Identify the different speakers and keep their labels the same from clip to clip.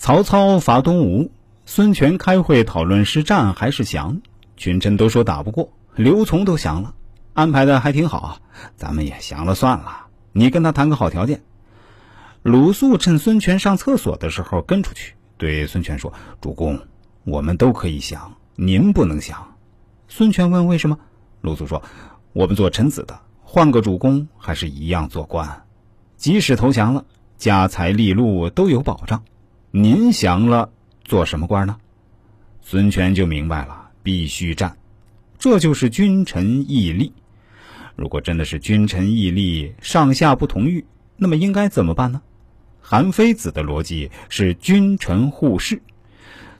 Speaker 1: 曹操伐东吴，孙权开会讨论是战还是降，群臣都说打不过，刘琮都降了，安排的还挺好，咱们也降了算了。你跟他谈个好条件。鲁肃趁孙权上厕所的时候跟出去，对孙权说：“主公，我们都可以降，您不能降。”孙权问：“为什么？”鲁肃说：“我们做臣子的，换个主公还是一样做官，即使投降了，家财利禄都有保障。您降了，做什么官呢？”孙权就明白了，必须战，这就是君臣义利。如果真的是君臣义利，上下不同欲，那么应该怎么办呢？韩非子的逻辑是君臣互市，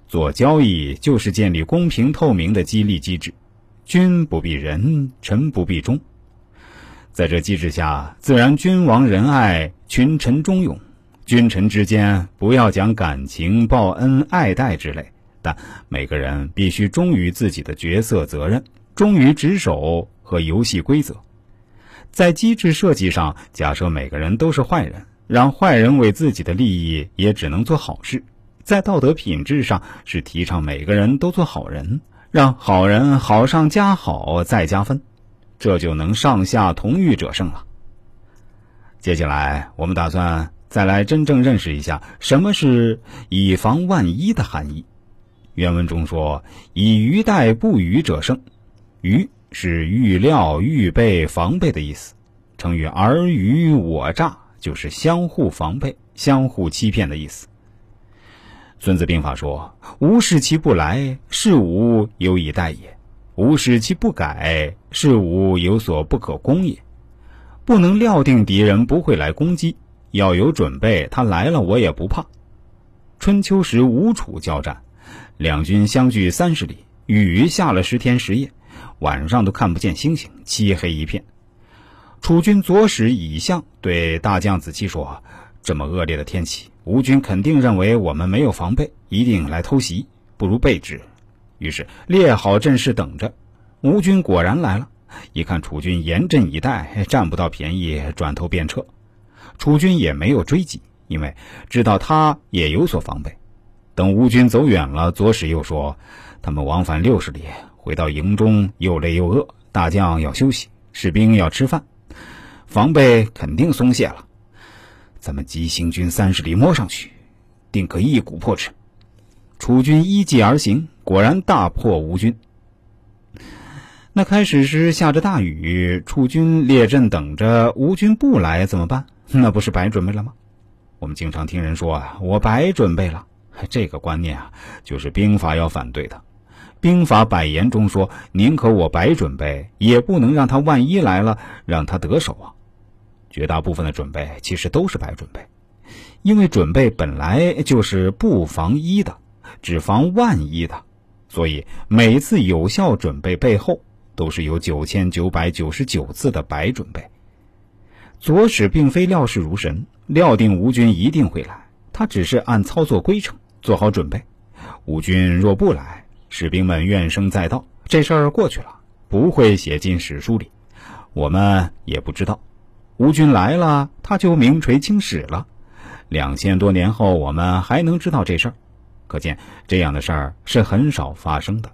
Speaker 1: 做交易就是建立公平透明的激励机制，君不必仁，臣不必忠。在这机制下，自然君王仁爱，群臣忠勇。君臣之间不要讲感情、报恩、爱戴之类，但每个人必须忠于自己的角色责任，忠于职守和游戏规则。在机制设计上，假设每个人都是坏人。让坏人为自己的利益也只能做好事，在道德品质上是提倡每个人都做好人，让好人好上加好再加分，这就能上下同欲者胜了。接下来我们打算再来真正认识一下什么是以防万一的含义。原文中说：“以鱼待不鱼者胜。”鱼是预料、预备、防备的意思。成语“尔虞我诈”。就是相互防备、相互欺骗的意思。孙子兵法说：“吾使其不来，是吾有以待也；吾使其不改，是吾有所不可攻也。”不能料定敌人不会来攻击，要有准备，他来了我也不怕。春秋时吴楚交战，两军相距三十里，雨下了十天十夜，晚上都看不见星星，漆黑一片。楚军左使乙相对大将子期说：“这么恶劣的天气，吴军肯定认为我们没有防备，一定来偷袭，不如备之。”于是列好阵势等着。吴军果然来了，一看楚军严阵以待，占不到便宜，转头便撤。楚军也没有追击，因为知道他也有所防备。等吴军走远了，左使又说：“他们往返六十里，回到营中又累又饿，大将要休息，士兵要吃饭。”防备肯定松懈了，咱们急行军三十里摸上去，定可一鼓破之。楚军依计而行，果然大破吴军。那开始时下着大雨，楚军列阵等着，吴军不来怎么办？那不是白准备了吗？我们经常听人说啊，我白准备了。这个观念啊，就是兵法要反对的。兵法百言中说，宁可我白准备，也不能让他万一来了，让他得手啊。绝大部分的准备其实都是白准备，因为准备本来就是不防一的，只防万一的，所以每次有效准备背后都是有九千九百九十九次的白准备。左使并非料事如神，料定吴军一定会来，他只是按操作规程做好准备。吴军若不来，士兵们怨声载道，这事儿过去了，不会写进史书里，我们也不知道。吴军来了，他就名垂青史了。两千多年后，我们还能知道这事儿，可见这样的事儿是很少发生的。